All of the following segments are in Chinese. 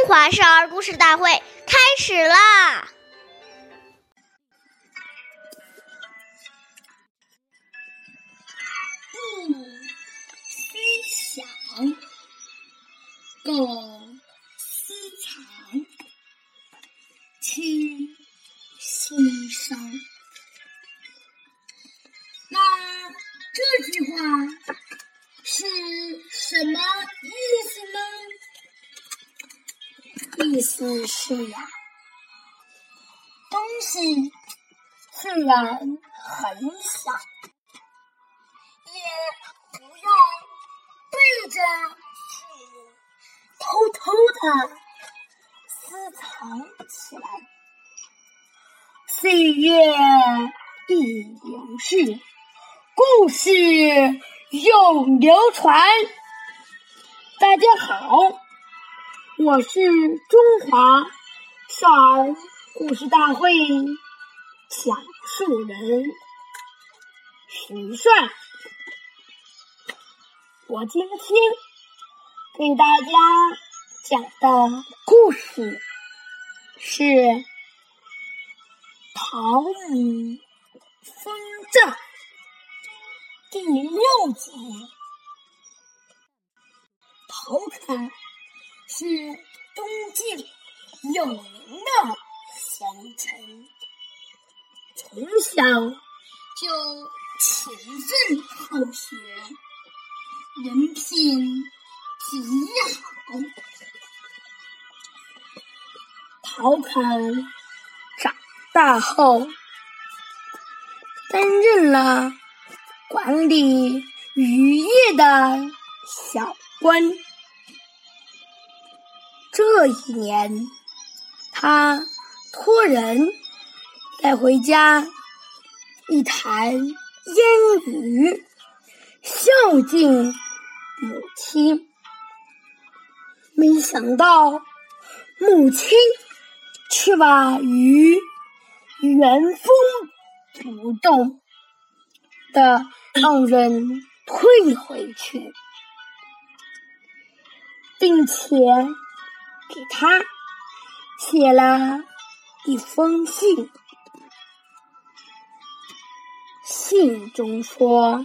中华少儿故事大会开始啦！不思想，狗意思是呀，东西虽然很小，也不用背着偷偷的私藏起来。岁月已流逝，故事永流传。大家好。我是中华少儿故事大会讲述人徐帅，我今天给大家讲的故事是《桃李风战》第六集，陶侃。是东晋有名的贤臣，从小就勤奋好学，人品极好。陶侃长大后担任了管理渔业的小官。这一年，他托人带回家一坛烟鱼，孝敬母亲。没想到，母亲却把鱼原封不动的让人退回去，并且。给他写了一封信，信中说：“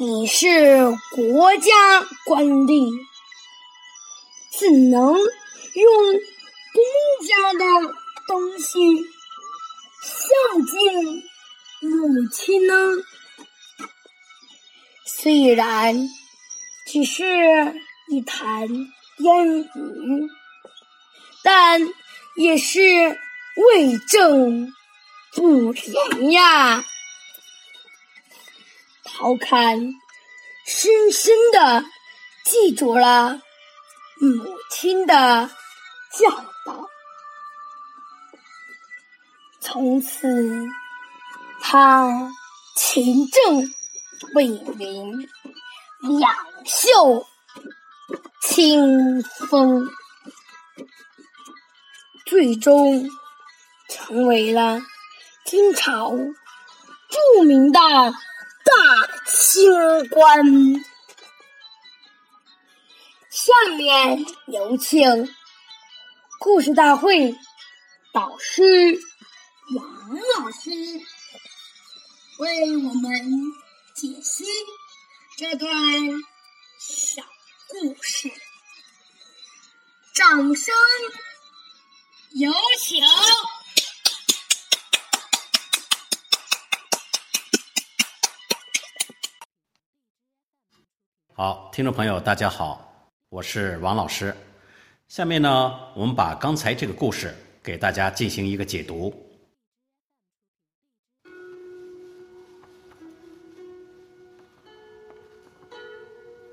你是国家官吏，怎能用公家的东西孝敬母亲呢？虽然只是一坛。”烟雨，但也是为政不廉呀。陶侃深深的记住了母亲的教导，从此他勤政为民，两袖。清风，最终成为了金朝著名的大清官。下面有请故事大会导师王老师为我们解析这段小。故事，掌声有请。好，听众朋友，大家好，我是王老师。下面呢，我们把刚才这个故事给大家进行一个解读。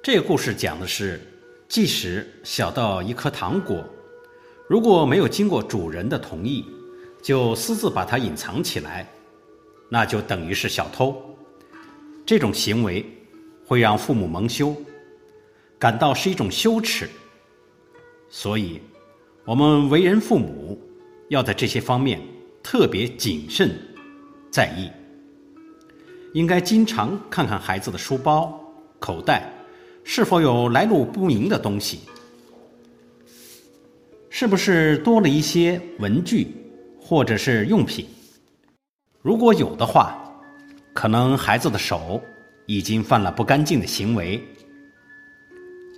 这个故事讲的是，即使小到一颗糖果，如果没有经过主人的同意，就私自把它隐藏起来，那就等于是小偷。这种行为会让父母蒙羞，感到是一种羞耻。所以，我们为人父母要在这些方面特别谨慎在意，应该经常看看孩子的书包、口袋。是否有来路不明的东西？是不是多了一些文具或者是用品？如果有的话，可能孩子的手已经犯了不干净的行为。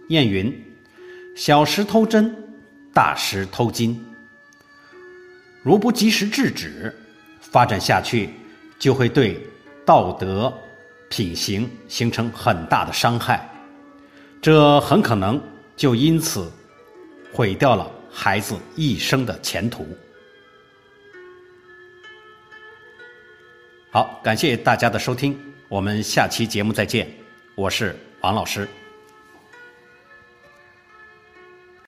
谚云：“小时偷针，大时偷金。”如不及时制止，发展下去就会对道德品行形成很大的伤害，这很可能就因此毁掉了孩子一生的前途。好，感谢大家的收听，我们下期节目再见，我是王老师。